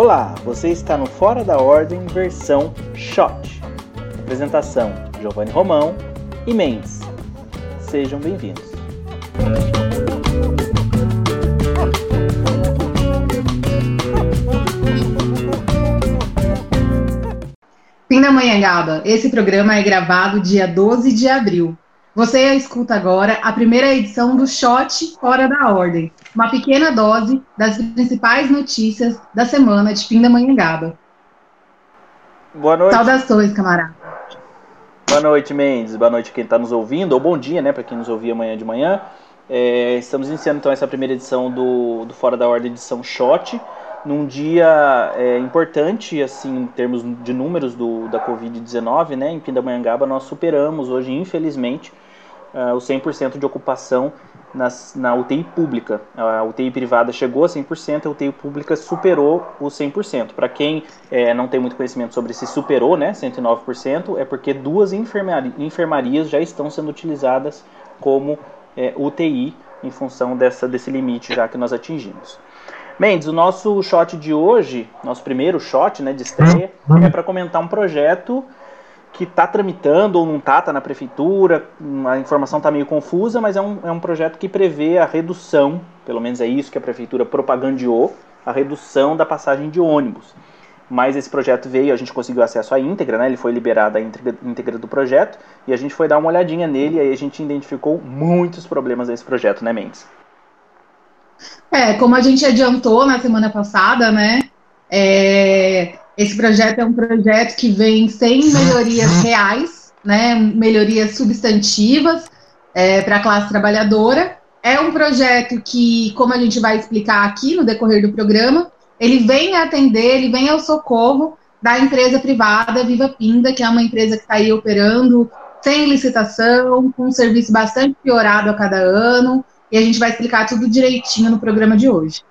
Olá, você está no Fora da Ordem versão Shot. Apresentação: Giovanni Romão e Mendes. Sejam bem-vindos. Pindamonhangaba, esse programa é gravado dia 12 de abril. Você escuta agora a primeira edição do Shot Fora da Ordem, uma pequena dose das principais notícias da semana de Pindamonhangaba. Boa noite. Saudações, camarada. Boa noite, Mendes. Boa noite quem está nos ouvindo, ou bom dia, né, para quem nos ouvia amanhã de manhã. É, estamos iniciando então essa primeira edição do, do Fora da Ordem, edição Shot num dia é, importante, assim, em termos de números do, da Covid-19, né, em Pindamonhangaba, nós superamos hoje, infelizmente, uh, o 100% de ocupação nas, na UTI pública. A UTI privada chegou a 100%, a UTI pública superou o 100%. Para quem é, não tem muito conhecimento sobre se superou, né, 109%, é porque duas enfermari enfermarias já estão sendo utilizadas como é, UTI em função dessa, desse limite já que nós atingimos. Mendes, o nosso shot de hoje, nosso primeiro shot né, de estreia, é para comentar um projeto que está tramitando ou não está, está na prefeitura, a informação está meio confusa, mas é um, é um projeto que prevê a redução, pelo menos é isso que a prefeitura propagandeou, a redução da passagem de ônibus. Mas esse projeto veio, a gente conseguiu acesso à íntegra, né? ele foi liberado a íntegra, íntegra do projeto, e a gente foi dar uma olhadinha nele, e aí a gente identificou muitos problemas desse projeto, né, Mendes? É, como a gente adiantou na semana passada, né? É, esse projeto é um projeto que vem sem melhorias reais, né? Melhorias substantivas é, para a classe trabalhadora. É um projeto que, como a gente vai explicar aqui no decorrer do programa, ele vem atender, ele vem ao socorro da empresa privada Viva Pinda, que é uma empresa que está aí operando sem licitação, com um serviço bastante piorado a cada ano, e a gente vai explicar tudo direitinho no programa de hoje.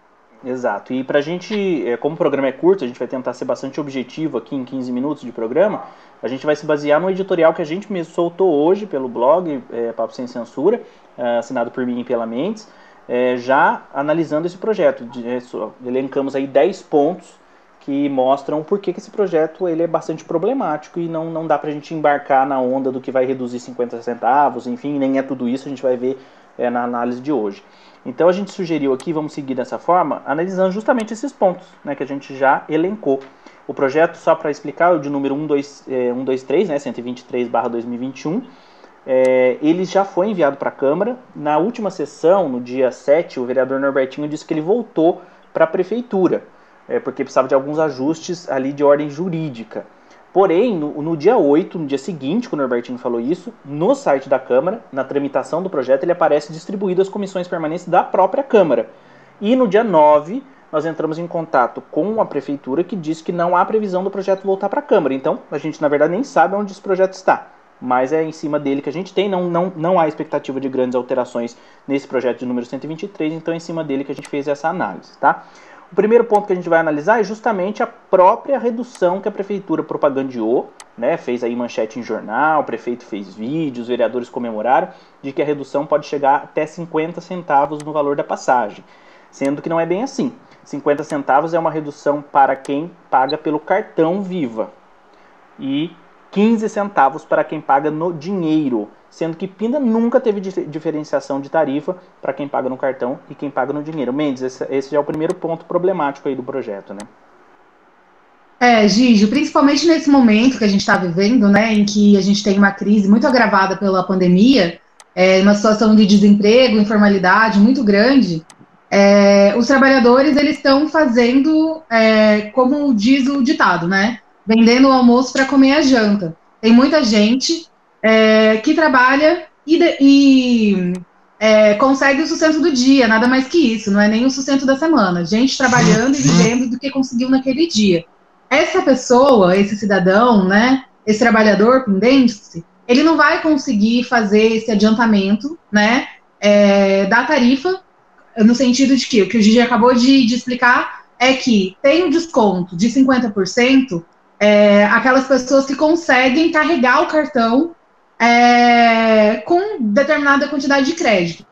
Exato. E para a gente, é, como o programa é curto, a gente vai tentar ser bastante objetivo aqui em 15 minutos de programa. A gente vai se basear no editorial que a gente mesmo soltou hoje pelo blog é, Papo Sem Censura, é, assinado por mim e pela Mendes, é, já analisando esse projeto. É, elencamos aí 10 pontos que mostram por que, que esse projeto ele é bastante problemático e não, não dá para a gente embarcar na onda do que vai reduzir 50 centavos, enfim, nem é tudo isso, a gente vai ver é, na análise de hoje. Então a gente sugeriu aqui, vamos seguir dessa forma, analisando justamente esses pontos né, que a gente já elencou. O projeto, só para explicar, é o de número 123, é, né, 123-2021, é, ele já foi enviado para a Câmara. Na última sessão, no dia 7, o vereador Norbertinho disse que ele voltou para a Prefeitura, é, porque precisava de alguns ajustes ali de ordem jurídica. Porém, no, no, dia 8, no dia seguinte, quando o Norbertinho falou isso, no site da Câmara, na tramitação do projeto, ele aparece distribuído às comissões permanentes da própria Câmara. E no dia 9, nós entramos em contato com a Prefeitura que disse que não há previsão do projeto voltar para a Câmara. Então, a gente, na verdade, nem sabe onde esse projeto está. Mas é em cima dele que a gente tem, não, não, não há expectativa de grandes alterações nesse projeto de número 123, então é em cima dele que a gente fez essa análise, tá? O primeiro ponto que a gente vai analisar é justamente a própria redução que a prefeitura propagandeou, né? Fez aí manchete em jornal, o prefeito fez vídeos, os vereadores comemoraram de que a redução pode chegar até 50 centavos no valor da passagem, sendo que não é bem assim. 50 centavos é uma redução para quem paga pelo cartão Viva e 15 centavos para quem paga no dinheiro sendo que Pinda nunca teve diferenciação de tarifa para quem paga no cartão e quem paga no dinheiro. Mendes, esse, é o primeiro ponto problemático aí do projeto, né? É, Gigi, principalmente nesse momento que a gente está vivendo, né, em que a gente tem uma crise muito agravada pela pandemia, é, uma situação de desemprego, informalidade muito grande, é, os trabalhadores eles estão fazendo, é, como diz o ditado, né, vendendo o almoço para comer a janta. Tem muita gente é, que trabalha e, de, e é, consegue o sustento do dia, nada mais que isso, não é nem o sustento da semana. Gente trabalhando e vivendo do que conseguiu naquele dia. Essa pessoa, esse cidadão, né, esse trabalhador pendente, ele não vai conseguir fazer esse adiantamento, né, é, da tarifa, no sentido de que o que o Gigi acabou de, de explicar é que tem um desconto de 50%, é, aquelas pessoas que conseguem carregar o cartão é, com determinada quantidade de crédito.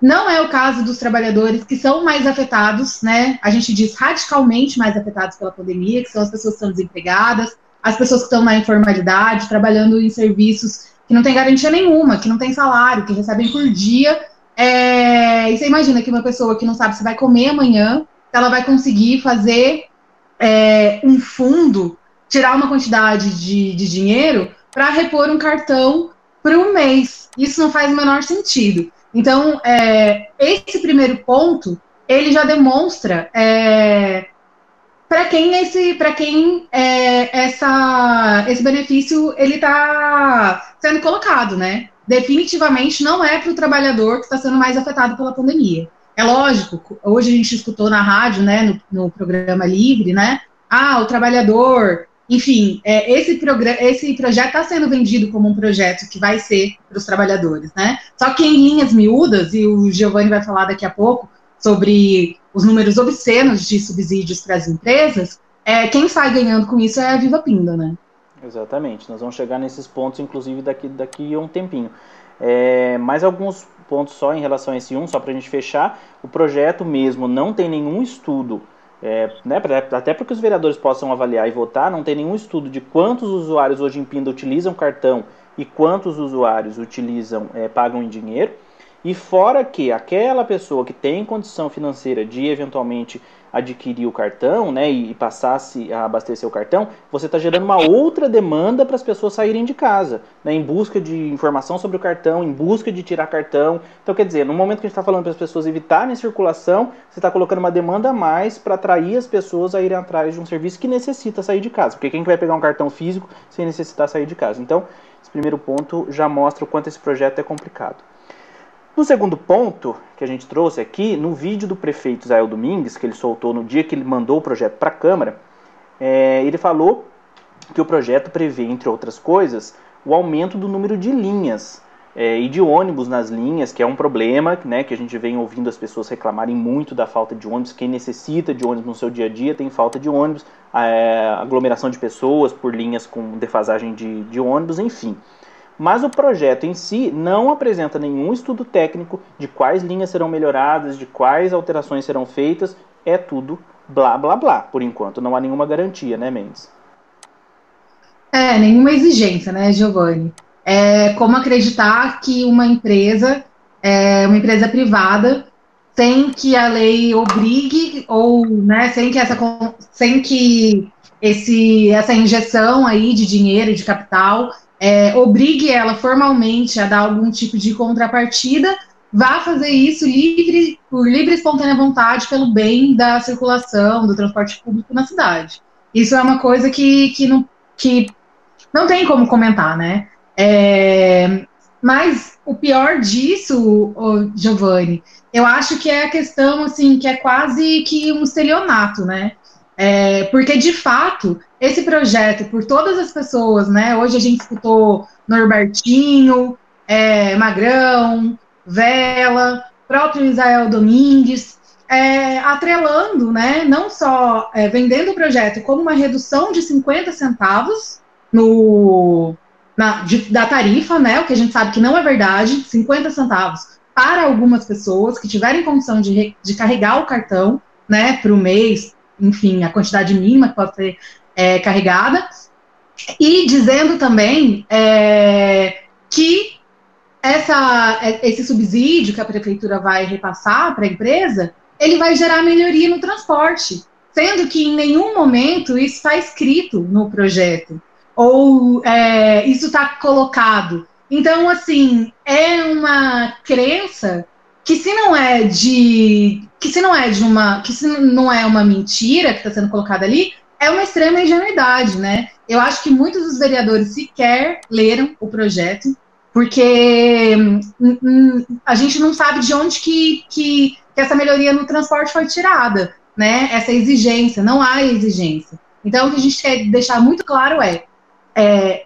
Não é o caso dos trabalhadores que são mais afetados, né? A gente diz radicalmente mais afetados pela pandemia, que são as pessoas que estão desempregadas, as pessoas que estão na informalidade, trabalhando em serviços que não têm garantia nenhuma, que não tem salário, que recebem por dia. É... E você imagina que uma pessoa que não sabe se vai comer amanhã, ela vai conseguir fazer é, um fundo, tirar uma quantidade de, de dinheiro para repor um cartão para um mês. Isso não faz o menor sentido. Então, é, esse primeiro ponto, ele já demonstra é, para quem esse, para quem é, essa, esse benefício ele está sendo colocado, né? Definitivamente não é para o trabalhador que está sendo mais afetado pela pandemia. É lógico, hoje a gente escutou na rádio, né, no, no programa Livre, né? Ah, o trabalhador enfim, é, esse, esse projeto está sendo vendido como um projeto que vai ser para os trabalhadores, né? Só que em linhas miúdas, e o Giovanni vai falar daqui a pouco sobre os números obscenos de subsídios para as empresas, é, quem sai ganhando com isso é a Viva Pinda, né? Exatamente, nós vamos chegar nesses pontos, inclusive, daqui, daqui a um tempinho. É, mais alguns pontos só em relação a esse um, só para a gente fechar. O projeto mesmo não tem nenhum estudo é, né, até para que os vereadores possam avaliar e votar, não tem nenhum estudo de quantos usuários hoje em Pinda utilizam cartão e quantos usuários utilizam é, pagam em dinheiro. E fora que aquela pessoa que tem condição financeira de eventualmente adquirir o cartão, né, e passasse a abastecer o cartão, você está gerando uma outra demanda para as pessoas saírem de casa, né, em busca de informação sobre o cartão, em busca de tirar cartão. Então, quer dizer, no momento que a gente está falando para as pessoas evitarem circulação, você está colocando uma demanda a mais para atrair as pessoas a irem atrás de um serviço que necessita sair de casa. Porque quem vai pegar um cartão físico sem necessitar sair de casa? Então, esse primeiro ponto já mostra o quanto esse projeto é complicado. No segundo ponto que a gente trouxe aqui, no vídeo do prefeito Israel Domingues, que ele soltou no dia que ele mandou o projeto para a Câmara, é, ele falou que o projeto prevê, entre outras coisas, o aumento do número de linhas é, e de ônibus nas linhas, que é um problema, né, que a gente vem ouvindo as pessoas reclamarem muito da falta de ônibus. Quem necessita de ônibus no seu dia a dia tem falta de ônibus, é, aglomeração de pessoas por linhas com defasagem de, de ônibus, enfim. Mas o projeto em si não apresenta nenhum estudo técnico de quais linhas serão melhoradas, de quais alterações serão feitas. É tudo blá blá blá, por enquanto. Não há nenhuma garantia, né, Mendes? É, nenhuma exigência, né, Giovanni? É como acreditar que uma empresa, é, uma empresa privada, sem que a lei obrigue ou, né, sem que essa, sem que esse, essa injeção aí de dinheiro de capital é, obrigue ela formalmente a dar algum tipo de contrapartida, vá fazer isso livre, por livre e espontânea vontade, pelo bem da circulação, do transporte público na cidade. Isso é uma coisa que, que, não, que não tem como comentar, né? É, mas o pior disso, Giovanni, eu acho que é a questão, assim, que é quase que um estelionato, né? É, porque, de fato, esse projeto, por todas as pessoas, né? Hoje a gente escutou Norbertinho, é, Magrão, Vela, próprio Israel Domingues, é, atrelando, né? Não só é, vendendo o projeto como uma redução de 50 centavos no, na, de, da tarifa, né? O que a gente sabe que não é verdade, 50 centavos para algumas pessoas que tiverem condição de, de carregar o cartão, né, para o mês, enfim, a quantidade mínima que pode ser é, carregada, e dizendo também é, que essa, é, esse subsídio que a prefeitura vai repassar para a empresa, ele vai gerar melhoria no transporte, sendo que em nenhum momento isso está escrito no projeto, ou é, isso está colocado. Então, assim, é uma crença que se não é de que se não é de uma que se não é uma mentira que está sendo colocada ali é uma extrema ingenuidade, né? Eu acho que muitos dos vereadores sequer leram o projeto porque hum, hum, a gente não sabe de onde que, que, que essa melhoria no transporte foi tirada, né? Essa exigência, não há exigência. Então, o que a gente quer deixar muito claro é, é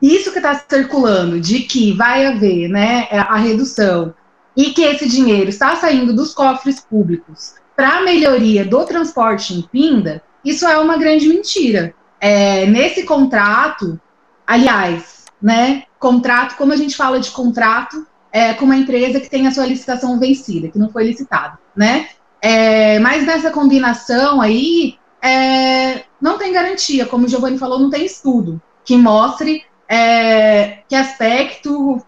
isso que está circulando de que vai haver né, a redução e que esse dinheiro está saindo dos cofres públicos para a melhoria do transporte em Pinda, isso é uma grande mentira. É, nesse contrato, aliás, né, contrato, como a gente fala de contrato, é, com uma empresa que tem a sua licitação vencida, que não foi licitada, né? É, mas nessa combinação aí, é, não tem garantia, como o Giovanni falou, não tem estudo que mostre é, que aspecto,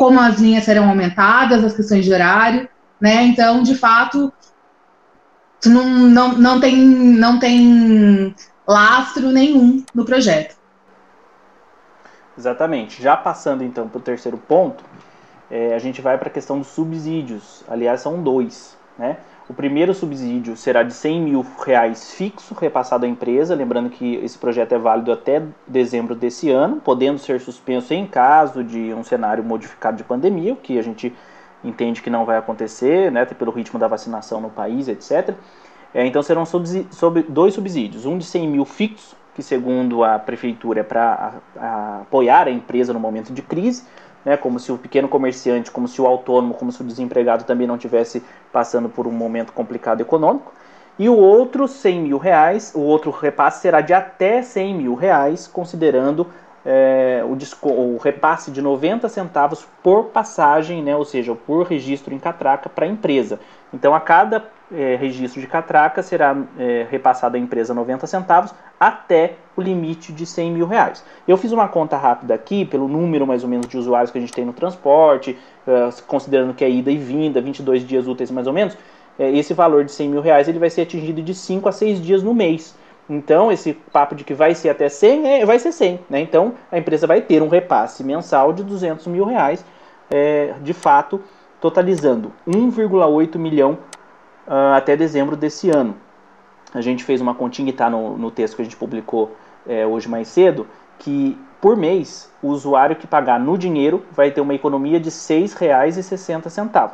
como as linhas serão aumentadas, as questões de horário, né? Então, de fato, não, não, não, tem, não tem lastro nenhum no projeto. Exatamente. Já passando então para o terceiro ponto, é, a gente vai para a questão dos subsídios. Aliás, são dois. Né? O primeiro subsídio será de 100 mil reais fixo repassado à empresa, lembrando que esse projeto é válido até dezembro desse ano, podendo ser suspenso em caso de um cenário modificado de pandemia, o que a gente entende que não vai acontecer, né, pelo ritmo da vacinação no país, etc. É, então serão dois subsídios, um de 100 mil fixo, que segundo a prefeitura é para apoiar a empresa no momento de crise, né, como se o pequeno comerciante, como se o autônomo, como se o desempregado também não tivesse passando por um momento complicado econômico. E o outro 100 mil reais, o outro repasse será de até 100 mil reais, considerando é, o, o, repasse de 90 centavos por passagem, né, ou seja, por registro em catraca para a empresa. Então, a cada é, registro de catraca será é, repassado à empresa 90 centavos até o limite de 100 mil reais. Eu fiz uma conta rápida aqui, pelo número mais ou menos de usuários que a gente tem no transporte, é, considerando que é ida e vinda, 22 dias úteis mais ou menos, é, esse valor de 100 mil reais ele vai ser atingido de 5 a 6 dias no mês. Então, esse papo de que vai ser até 100, é, vai ser 100. Né? Então, a empresa vai ter um repasse mensal de 200 mil reais, é, de fato, totalizando 1,8 milhão uh, até dezembro desse ano. A gente fez uma continha está no, no, texto que a gente publicou é, hoje mais cedo, que por mês o usuário que pagar no dinheiro vai ter uma economia de R$ 6,60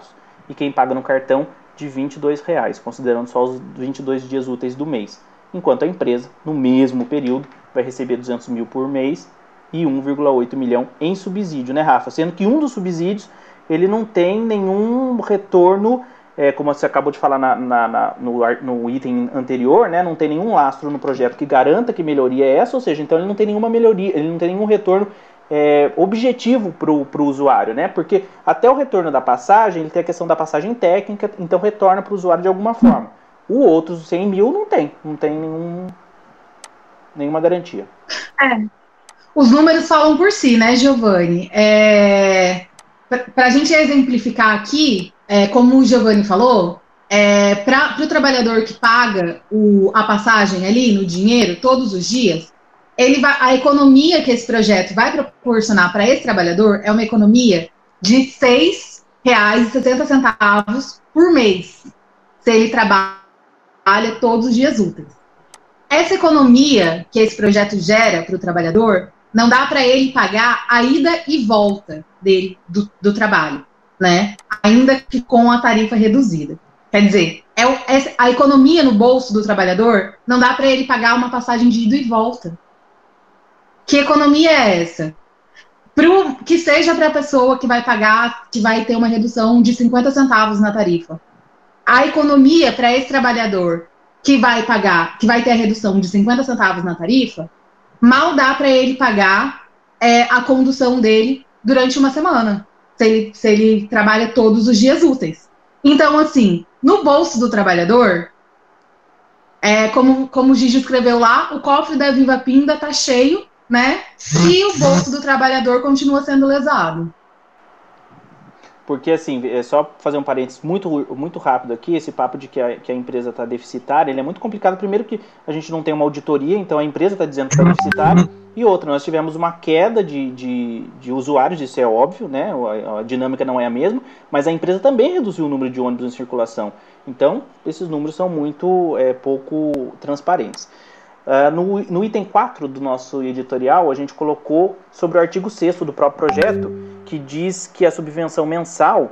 e quem paga no cartão de R$ 22,00, considerando só os 22 dias úteis do mês enquanto a empresa, no mesmo período, vai receber 200 mil por mês e 1,8 milhão em subsídio, né, Rafa? Sendo que um dos subsídios ele não tem nenhum retorno, é, como você acabou de falar na, na, na, no, no, item anterior, né, não tem nenhum lastro no projeto que garanta que melhoria é essa, ou seja, então ele não tem nenhuma melhoria, ele não tem nenhum retorno é, objetivo para o usuário, né? Porque até o retorno da passagem, ele tem a questão da passagem técnica, então retorna para o usuário de alguma forma. O outro 100 mil não tem, não tem nenhum, nenhuma garantia. É. Os números falam por si, né, Giovanni? É, Para a gente exemplificar aqui, é, como o Giovanni falou, é, para o trabalhador que paga o, a passagem ali no dinheiro todos os dias, ele vai, a economia que esse projeto vai proporcionar para esse trabalhador é uma economia de R$ 6,60 por mês, se ele trabalha trabalha todos os dias úteis. Essa economia que esse projeto gera para o trabalhador não dá para ele pagar a ida e volta dele do, do, trabalho, né? Ainda que com a tarifa reduzida. Quer dizer, é, é a economia no bolso do trabalhador não dá para ele pagar uma passagem de ida e volta. Que economia é essa? Pro, que seja para a pessoa que vai pagar, que vai ter uma redução de 50 centavos na tarifa a economia para esse trabalhador que vai pagar, que vai ter a redução de 50 centavos na tarifa, mal dá para ele pagar é, a condução dele durante uma semana, se ele, se ele trabalha todos os dias úteis. Então, assim, no bolso do trabalhador, é, como, como o Gigi escreveu lá, o cofre da Viva Pinda está cheio, né? E o bolso do trabalhador continua sendo lesado. Porque, assim, é só fazer um parênteses muito, muito rápido aqui, esse papo de que a, que a empresa está deficitária, ele é muito complicado. Primeiro que a gente não tem uma auditoria, então a empresa está dizendo que está deficitária. E outra, nós tivemos uma queda de, de, de usuários, isso é óbvio, né? A, a, dinâmica não é a mesma, mas a empresa também reduziu o número de ônibus em circulação. Então, esses números são muito é, pouco transparentes. Uh, no, no, item 4 do nosso editorial, a gente colocou sobre o artigo 6 do próprio projeto, que diz que a subvenção mensal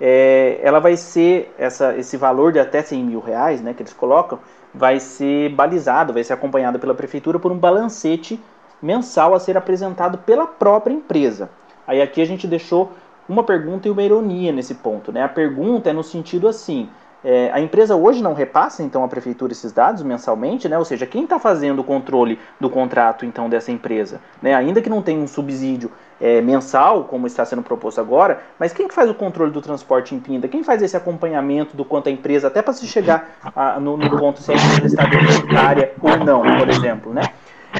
é, ela vai ser, essa, esse valor de até 100 mil reais né, que eles colocam, vai ser balizado, vai ser acompanhado pela prefeitura por um balancete mensal a ser apresentado pela própria empresa. Aí aqui a gente deixou uma pergunta e uma ironia nesse ponto. Né? A pergunta é no sentido assim: é, a empresa hoje não repassa então à prefeitura esses dados mensalmente, né? Ou seja, quem está fazendo o controle do contrato então dessa empresa, né? Ainda que não tenha um subsídio é, mensal, como está sendo proposto agora, mas quem que faz o controle do transporte em Pinda? Quem faz esse acompanhamento do quanto a empresa, até para se chegar a, no, no, ponto se a empresa está ou não, por exemplo, né?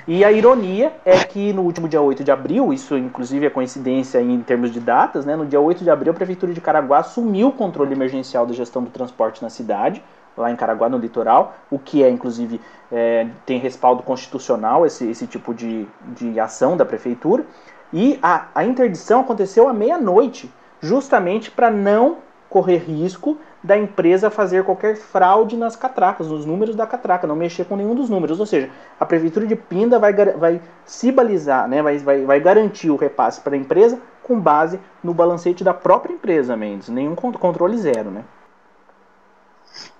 E a ironia é que no último dia 8 de abril, isso inclusive é coincidência em termos de datas, né? No dia 8 de abril, a Prefeitura de Caraguá assumiu o controle emergencial da gestão do transporte na cidade, lá em Caraguá, no litoral, o que é, inclusive, é, tem respaldo constitucional, esse, esse tipo de, de ação da Prefeitura. E a, a interdição aconteceu à meia-noite, justamente para não correr risco da empresa fazer qualquer fraude nas catracas, nos números da catraca, não mexer com nenhum dos números. Ou seja, a prefeitura de Pinda vai, vai se balizar, né, vai, vai, vai garantir o repasse para a empresa com base no balancete da própria empresa, Mendes. Nenhum controle zero, né?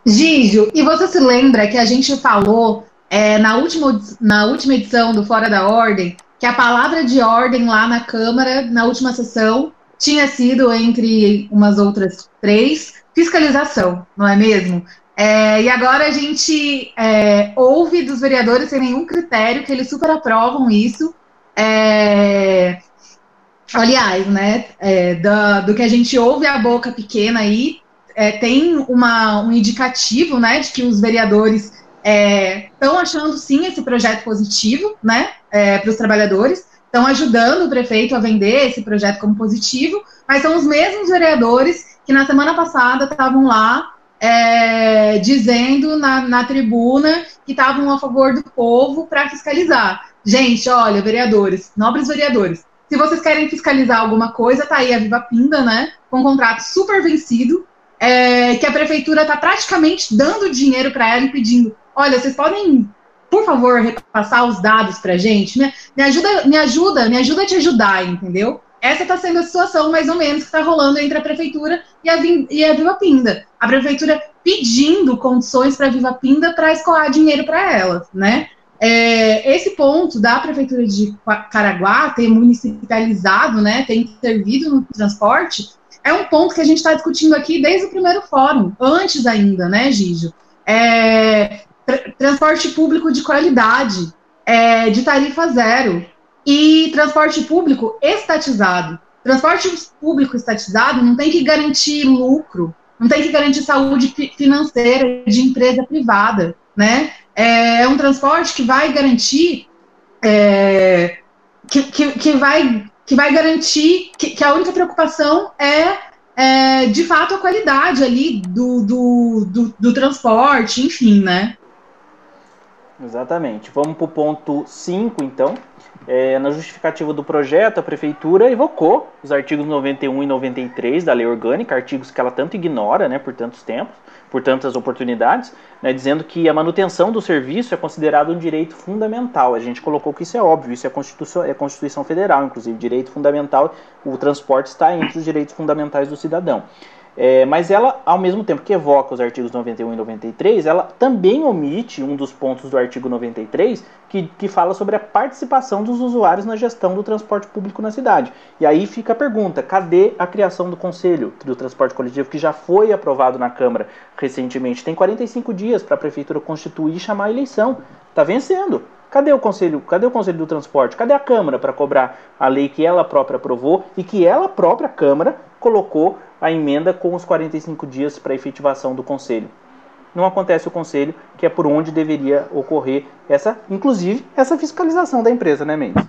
Gígio, e você se lembra que a gente falou é, na, última, na última edição do Fora da Ordem que a palavra de ordem lá na Câmara, na última sessão, tinha sido, entre umas outras três, fiscalização, não é mesmo? É, e agora a gente é, ouve dos vereadores sem nenhum critério que eles super aprovam isso. É, aliás, né, é, do, do, que a gente ouve a boca pequena aí, é, tem uma, um indicativo né, de que os vereadores estão é, achando sim esse projeto positivo né, para os trabalhadores, estão ajudando o prefeito a vender esse projeto como positivo, mas são os mesmos vereadores que na semana passada estavam lá é, dizendo na, na, tribuna que estavam a favor do povo para fiscalizar. Gente, olha, vereadores, nobres vereadores, se vocês querem fiscalizar alguma coisa, tá aí a Viva Pinda, né? Com um contrato super vencido, é, que a prefeitura está praticamente dando dinheiro para ela e pedindo: olha, vocês podem, por favor, repassar os dados para a gente? Me, me ajuda, me ajuda, me ajuda a te ajudar, entendeu? Essa está sendo a situação, mais ou menos, que está rolando entre a prefeitura e a, e a Viva Pinda. A prefeitura pedindo condições para a Viva Pinda para escoar dinheiro para elas, né? É, esse ponto da prefeitura de Caraguá ter municipalizado, né, ter intervido no transporte, é um ponto que a gente está discutindo aqui desde o primeiro fórum, antes ainda, né, Gijo? É, transporte público de qualidade, é, de tarifa zero, e transporte público estatizado. Transporte público estatizado não tem que garantir lucro, não tem que garantir saúde financeira de empresa privada, né? É, é um transporte que vai garantir é, que, que, que, vai, que vai garantir que, que a única preocupação é, é, de fato a qualidade ali do, do, do, do transporte, enfim, né? Exatamente. Vamos para o ponto 5, então. É, na justificativa do projeto, a Prefeitura evocou os artigos 91 e 93 da Lei Orgânica, artigos que ela tanto ignora né, por tantos tempos, por tantas oportunidades, né, dizendo que a manutenção do serviço é considerado um direito fundamental. A gente colocou que isso é óbvio, isso é Constituição, é Constituição Federal, inclusive, direito fundamental, o transporte está entre os direitos fundamentais do cidadão. É, mas ela, ao mesmo tempo que evoca os artigos 91 e 93, ela também omite um dos pontos do artigo 93 que, que fala sobre a participação dos usuários na gestão do transporte público na cidade. E aí fica a pergunta: cadê a criação do Conselho do Transporte Coletivo, que já foi aprovado na Câmara recentemente? Tem 45 dias para a Prefeitura constituir e chamar a eleição. Está vencendo. Cadê o Conselho? Cadê o Conselho do Transporte? Cadê a Câmara para cobrar a lei que ela própria aprovou e que ela própria Câmara colocou a emenda com os 45 dias para efetivação do conselho. Não acontece o conselho, que é por onde deveria ocorrer essa, inclusive, essa fiscalização da empresa, né, Mendes?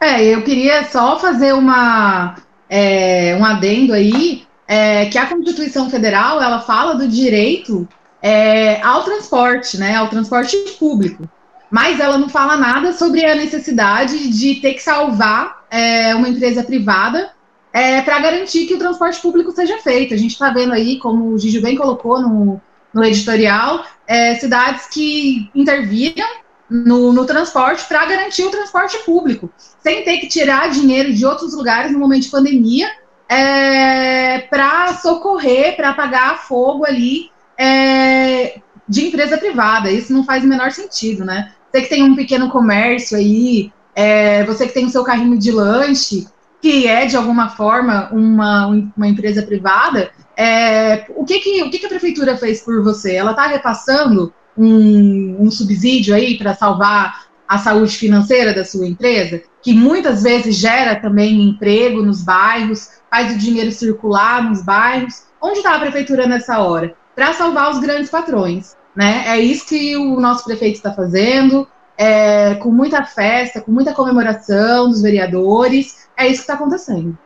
É, eu queria só fazer uma, é, um adendo aí, é, que a Constituição Federal, ela fala do direito é, ao transporte, né, ao transporte público. Mas ela não fala nada sobre a necessidade de ter que salvar é, uma empresa privada é, para garantir que o transporte público seja feito. A gente está vendo aí, como o Gigi bem colocou no, no editorial, é, cidades que interviram no, no transporte para garantir o transporte público, sem ter que tirar dinheiro de outros lugares no momento de pandemia, é, para socorrer, para apagar fogo ali é, de empresa privada. Isso não faz o menor sentido, né? Você que tem um pequeno comércio aí, é, você que tem o seu carrinho de lanche, que é de alguma forma uma, uma empresa privada, é, o, que, que, o que, que a prefeitura fez por você? Ela está repassando um, um subsídio aí para salvar a saúde financeira da sua empresa? que muitas vezes gera também emprego nos bairros, faz o dinheiro circular nos bairros. Onde está a prefeitura nessa hora? Para salvar os grandes patrões. Né? É isso que o nosso prefeito está fazendo, é, com muita festa, com muita comemoração dos vereadores. É isso que está acontecendo.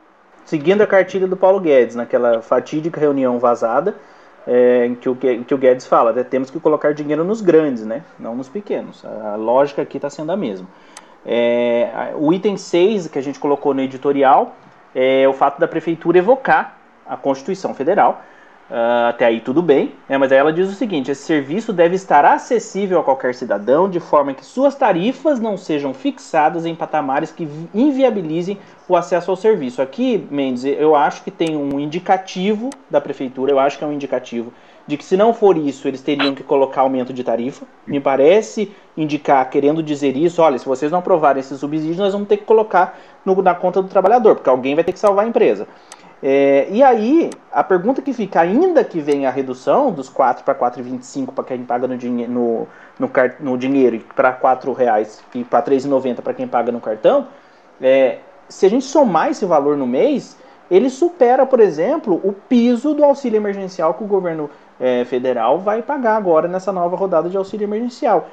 Seguindo a cartilha do Paulo Guedes, naquela fatídica reunião vazada, é, em, que o, em que o Guedes fala, né, temos que colocar dinheiro nos grandes, né, não nos pequenos. A, lógica aqui está sendo a mesma. É, o item 6 que a gente colocou no editorial é o fato da prefeitura evocar a Constituição Federal Uh, até aí tudo bem, né? mas aí ela diz o seguinte: esse serviço deve estar acessível a qualquer cidadão de forma que suas tarifas não sejam fixadas em patamares que inviabilizem o acesso ao serviço. Aqui, Mendes, eu acho que tem um indicativo da prefeitura, eu acho que é um indicativo de que se não for isso, eles teriam que colocar aumento de tarifa. Me parece indicar, querendo dizer isso, olha, se vocês não aprovarem esse subsídio, nós vamos ter que colocar no, na conta do trabalhador, porque alguém vai ter que salvar a empresa. É, e aí, a pergunta que fica, ainda que venha a redução dos 4 para 4,25 para quem paga no, no, no, no dinheiro e para R$ reais e para R$ 3,90 para quem paga no cartão, é, se a gente somar esse valor no mês, ele supera, por exemplo, o piso do auxílio emergencial que o governo é, federal vai pagar agora nessa nova rodada de auxílio emergencial.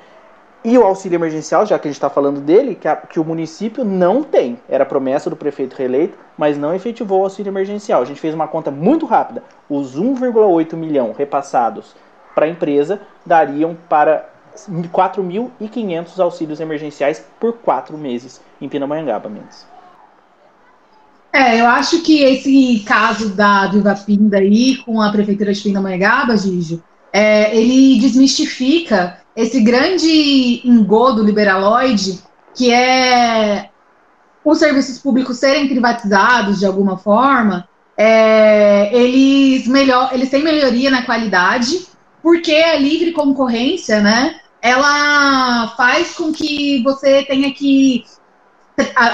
E o auxílio emergencial, já que a gente está falando dele, que, a, que, o município não tem. Era promessa do prefeito reeleito, mas não efetivou o auxílio emergencial. A gente fez uma conta muito rápida. Os 1,8 milhão repassados para a empresa dariam para 4.500 auxílios emergenciais por quatro meses em Pindamonhangaba, Mendes. É, eu acho que esse caso da Viva Pinda aí com a prefeitura de Pindamonhangaba, Gijo, é, ele desmistifica esse grande engodo liberaloide, que é os serviços públicos serem privatizados de alguma forma, é, eles, melhor, eles têm melhoria na qualidade, porque a livre concorrência, né, ela faz com que você tenha que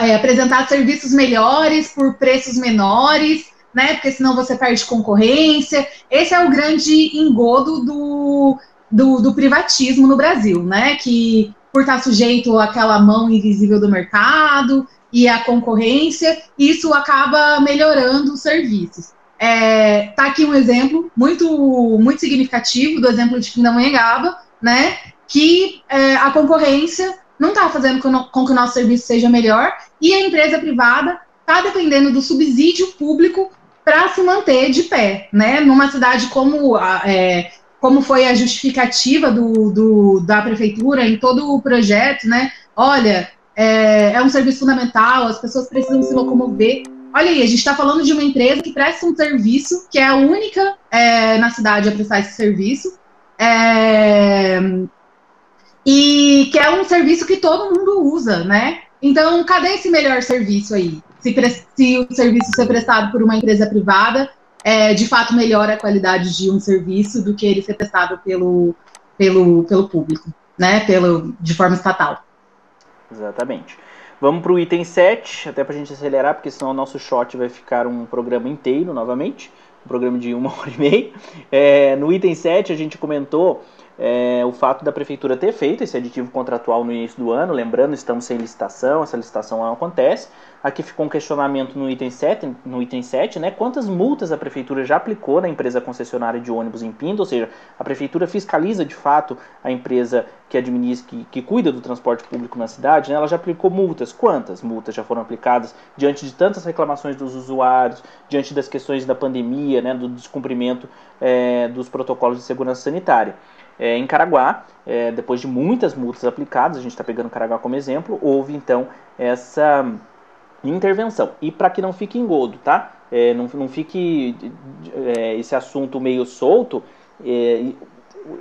é, apresentar serviços melhores por preços menores, né? Porque senão você perde concorrência. Esse é o grande engodo do, do, do privatismo no Brasil, né? Que por estar sujeito àquela mão invisível do mercado e à concorrência, isso acaba melhorando os serviços. É, tá aqui um exemplo muito muito significativo do exemplo de Pindamonhangaba, né? Que é, a concorrência não está fazendo com, com que o nosso serviço seja melhor e a empresa privada está dependendo do subsídio público para se manter de pé, né? Numa cidade como, é, como foi a justificativa do, do, da prefeitura em todo o projeto, né? Olha, é, é um serviço fundamental, as pessoas precisam se locomover. Olha aí, a gente está falando de uma empresa que presta um serviço, que é a única é, na cidade a prestar esse serviço, é, e que é um serviço que todo mundo usa, né? Então, cadê esse melhor serviço aí? se, se o serviço ser prestado por uma empresa privada, é, de fato melhora a qualidade de um serviço do que ele ser prestado pelo, pelo, pelo público, né? Pelo, de forma estatal. Exatamente. Vamos para o item 7, até para a gente acelerar, porque senão o nosso shot vai ficar um programa inteiro novamente, um programa de uma hora e meia. É, no item 7, a gente comentou é, o fato da prefeitura ter feito esse aditivo contratual no início do ano, lembrando, estamos sem licitação, essa licitação não acontece. Aqui ficou um questionamento no item 7, no item 7 né? Quantas multas a prefeitura já aplicou na empresa concessionária de ônibus em Pinto? Ou seja, a prefeitura fiscaliza de fato a empresa que administra, que, que cuida do transporte público na cidade, né? Ela já aplicou multas. Quantas multas já foram aplicadas diante de tantas reclamações dos usuários, diante das questões da pandemia, né? Do descumprimento é, dos protocolos de segurança sanitária? É, em Caraguá, é, depois de muitas multas aplicadas, a gente está pegando Caraguá como exemplo, houve então essa intervenção. E para que não fique engodo, tá? É, não, não fique é, esse assunto meio solto, é,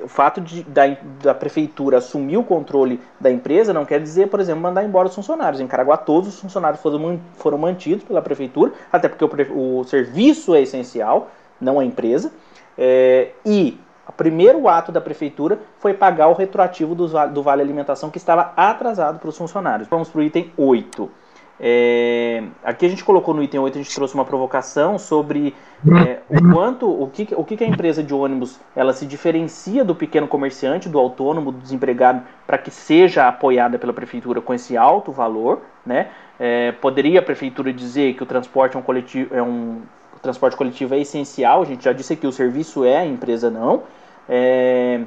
o fato de, da, da prefeitura assumir o controle da empresa não quer dizer, por exemplo, mandar embora os funcionários. Em Caraguá, todos os funcionários foram, foram mantidos pela prefeitura, até porque o, o serviço é essencial, não a empresa. É, e o primeiro ato da prefeitura foi pagar o retroativo do, Vale Alimentação que estava atrasado para os funcionários. Vamos para o item 8. É, aqui a gente colocou no item 8, a gente trouxe uma provocação sobre é, o quanto, o que, o que a empresa de ônibus ela se diferencia do pequeno comerciante, do autônomo, do desempregado, para que seja apoiada pela prefeitura com esse alto valor. Né? É, poderia a prefeitura dizer que o transporte é um coletivo, é um, o transporte coletivo é essencial, a gente já disse que o serviço é, a empresa não. É,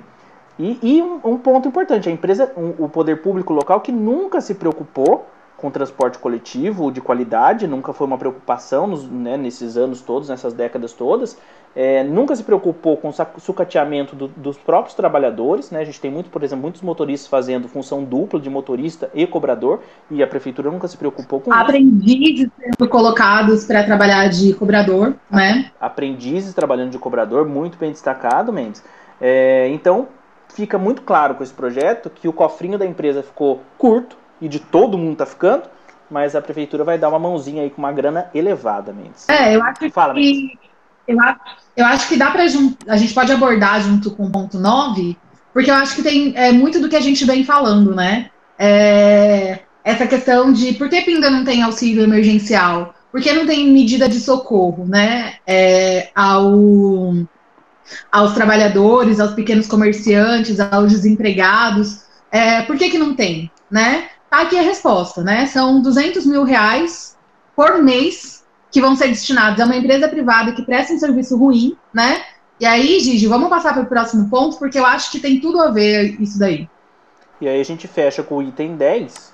e, e um, um, ponto importante, a empresa, um, o poder público local que nunca se preocupou com transporte coletivo de qualidade, nunca foi uma preocupação nos, né, nesses anos todos, nessas décadas todas. É, nunca se preocupou com o sucateamento do, dos próprios trabalhadores. Né? A gente tem muito, por exemplo, muitos motoristas fazendo função dupla de motorista e cobrador, e a prefeitura nunca se preocupou com Aprendizes isso. sendo colocados para trabalhar de cobrador, né? Aprendizes trabalhando de cobrador, muito bem destacado, Mendes. É, então, fica muito claro com esse projeto que o cofrinho da empresa ficou curto, e de todo mundo tá ficando, mas a prefeitura vai dar uma mãozinha aí com uma grana elevada, Mendes. É, eu acho Fala, que Mendes. eu acho, eu acho que dá para a gente pode abordar junto com o ponto 9, porque eu acho que tem é, muito do que a gente vem falando, né? É, essa questão de por que ainda não tem auxílio emergencial? Por que não tem medida de socorro, né? É, ao, aos trabalhadores, aos pequenos comerciantes, aos desempregados. É, por que, que não tem, né? Tá aqui a resposta, né? São 200 mil reais por mês que vão ser destinados a uma empresa privada que presta um serviço ruim, né? E aí, Gigi, vamos passar para o próximo ponto, porque eu acho que tem tudo a ver isso daí. E aí a gente fecha com o item 10,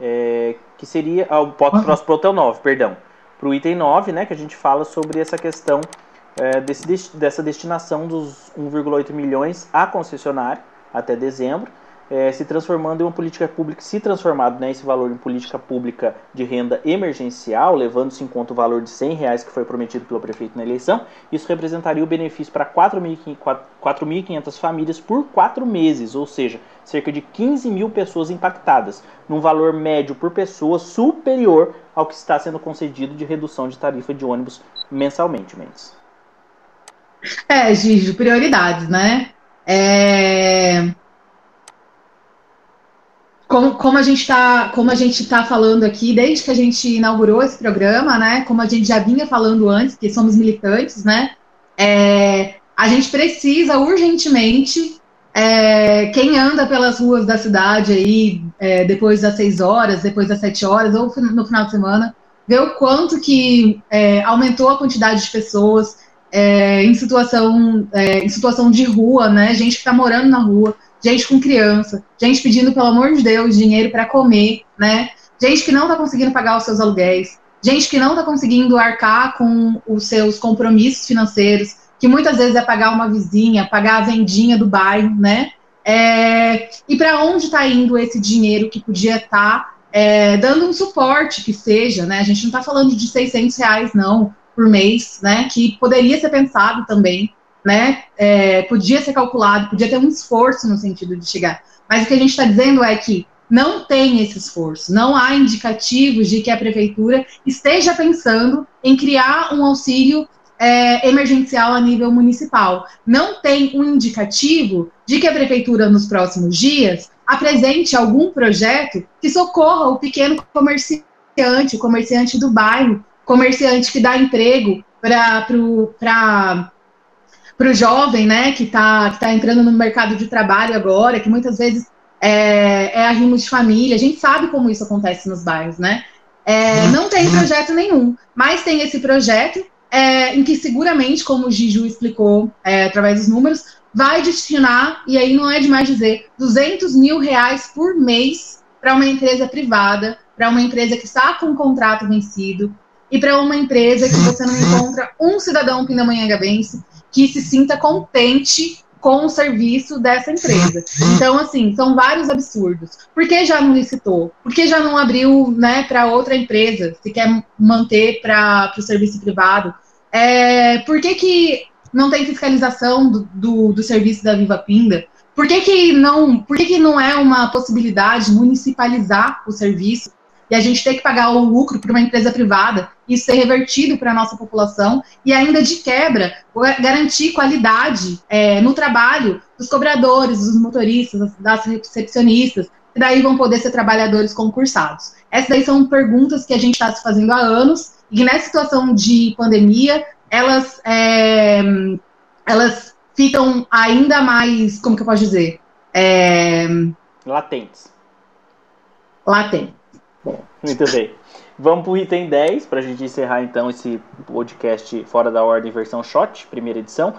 é, que seria. Ah, o próximo ponto é o 9, perdão. Para o item 9, né, que a gente fala sobre essa questão é, desse, dessa destinação dos 1,8 milhões à concessionária até dezembro é, se transformando em uma política pública, se transformado né, esse valor em política pública de renda emergencial, levando-se em conta o valor de 100 reais que foi prometido pelo prefeito na eleição, isso representaria o benefício para 4.500 famílias por quatro meses, ou seja, cerca de 15 mil pessoas impactadas, num valor médio por pessoa superior ao que está sendo concedido de redução de tarifa de ônibus mensalmente, Mendes. É, Gigi, prioridades, né? É como, como a gente está como a gente está falando aqui desde que a gente inaugurou esse programa, né? Como a gente já vinha falando antes, que somos militantes, né? É, a gente precisa urgentemente é, quem anda pelas ruas da cidade aí é, depois das seis horas, depois das sete horas ou no final de semana, ver o quanto que é, aumentou a quantidade de pessoas é, em situação é, em situação de rua, né? Gente que está morando na rua gente com criança, gente pedindo, pelo amor de Deus, dinheiro para comer, né? Gente que não está conseguindo pagar os seus aluguéis, gente que não está conseguindo arcar com os seus compromissos financeiros, que muitas vezes é pagar uma vizinha, pagar a vendinha do bairro, né? É, e para onde está indo esse dinheiro que podia estar tá, é, dando um suporte que seja, né? A gente não está falando de 600 reais, não, por mês, né? Que poderia ser pensado também né? É, podia ser calculado, podia ter um esforço no sentido de chegar. Mas o que a gente está dizendo é que não tem esse esforço, não há indicativos de que a prefeitura esteja pensando em criar um auxílio é, emergencial a nível municipal. Não tem um indicativo de que a prefeitura, nos próximos dias, apresente algum projeto que socorra o pequeno comerciante, o comerciante do bairro, comerciante que dá emprego para para o jovem, né, que está que tá entrando no mercado de trabalho agora, que muitas vezes é, é arrimo de família. A gente sabe como isso acontece nos bairros, né? É, uhum. não tem projeto nenhum, mas tem esse projeto é, em que seguramente, como o Giju explicou é, através dos números, vai destinar, e aí não é demais dizer, 200 mil reais por mês para uma empresa privada, para uma empresa que está com um contrato vencido, e para uma empresa que você não encontra um cidadão pindamonhangabense que se sinta contente com o serviço dessa empresa. Então, assim, são vários absurdos. Por que já não licitou? Por que já não abriu né, para outra empresa, se quer manter para o serviço privado? É, por que, que não tem fiscalização do, do, do serviço da Viva Pinda? Por que, que, não, por que, que não é uma possibilidade municipalizar o serviço e a gente ter que pagar o lucro para uma empresa privada, isso ser revertido para a nossa população e ainda de quebra garantir qualidade é, no trabalho dos cobradores, dos motoristas, das recepcionistas, e daí vão poder ser trabalhadores concursados. Essas daí são perguntas que a gente está se fazendo há anos e nessa situação de pandemia, elas, é, elas ficam ainda mais, como que eu posso dizer? É... Latentes. Latentes. Muito bem. Vamos para o item 10, para a gente encerrar então esse podcast Fora da Ordem versão shot, primeira edição.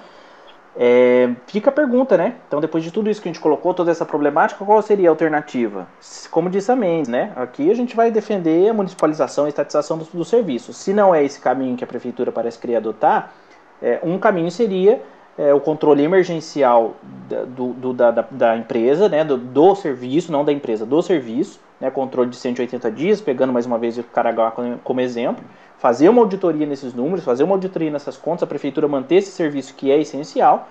É, fica a pergunta, né? Então, depois de tudo isso que a gente colocou, toda essa problemática, qual seria a alternativa? Como disse a Mendes, né? Aqui a gente vai defender a municipalização e estatização do, do serviço. Se não é esse caminho que a prefeitura parece querer adotar, é, um caminho seria é, o controle emergencial da, do, do, da, da, empresa, né? Do, do, serviço, não da empresa, do serviço, né? Controle de 180 dias, pegando mais uma vez o Caraguá como, exemplo fazer uma auditoria nesses números, fazer uma auditoria nessas contas, a prefeitura manter esse serviço que é essencial,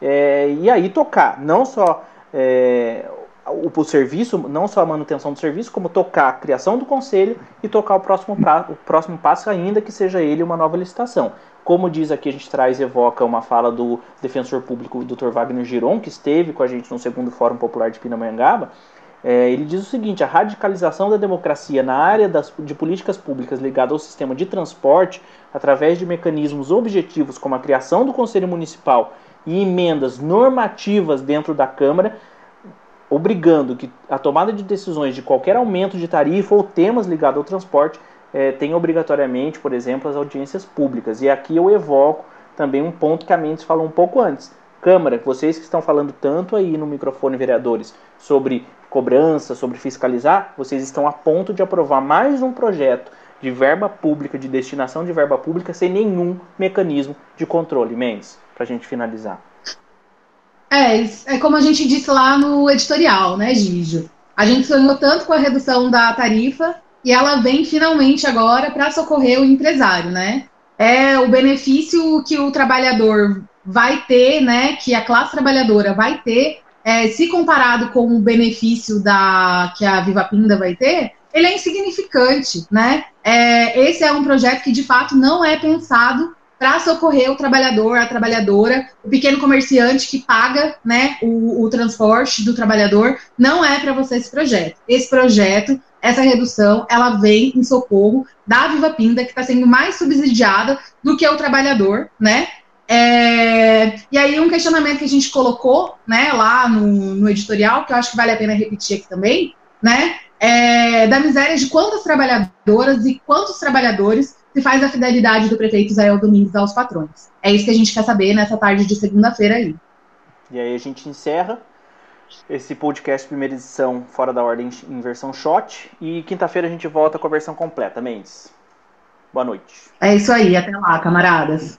é, e aí tocar não só é, o, o, serviço, não só a manutenção do serviço, como tocar a criação do conselho e tocar o próximo, pra, o próximo passo, ainda que seja ele uma nova licitação. Como diz aqui, a gente traz, evoca uma fala do defensor público, Dr. Wagner Giron, que esteve com a gente no segundo Fórum Popular de Pindamonhangaba, é, ele diz o seguinte: a radicalização da democracia na área das, de políticas públicas ligada ao sistema de transporte, através de mecanismos objetivos como a criação do Conselho Municipal e emendas normativas dentro da Câmara, obrigando que a tomada de decisões de qualquer aumento de tarifa ou temas ligados ao transporte é, tenha obrigatoriamente, por exemplo, as audiências públicas. E aqui eu evoco também um ponto que a Mendes falou um pouco antes. Câmara, vocês que estão falando tanto aí no microfone, vereadores, sobre cobrança, sobre fiscalizar, vocês estão a ponto de aprovar mais um projeto de verba pública, de destinação de verba pública, sem nenhum mecanismo de controle. Mendes, para a gente finalizar. É, é como a gente disse lá no editorial, né, Gijo? A gente sonhou tanto com a redução da tarifa e ela vem finalmente agora para socorrer o empresário, né? É o benefício que o trabalhador vai ter, né? Que a classe trabalhadora vai ter é, se comparado com o benefício da que a Viva Pinda vai ter, ele é insignificante, né? É, esse é um projeto que de fato não é pensado para socorrer o trabalhador, a trabalhadora, o pequeno comerciante que paga, né, o, o transporte do trabalhador, não é para você esse projeto. Esse projeto, essa redução, ela vem em socorro da Viva Pinda, que está sendo mais subsidiada do que o trabalhador, né? É, e aí, um questionamento que a gente colocou né, lá no, no, editorial, que eu acho que vale a pena repetir aqui também, né? É, da miséria de quantas trabalhadoras e quantos trabalhadores se faz a fidelidade do prefeito Israel Domingues aos patrões. É isso que a gente quer saber nessa tarde de segunda-feira aí. E aí a gente encerra esse podcast primeira edição fora da ordem em versão shot e quinta-feira a gente volta com a versão completa, Mendes. Boa noite. É isso aí, até lá, camaradas.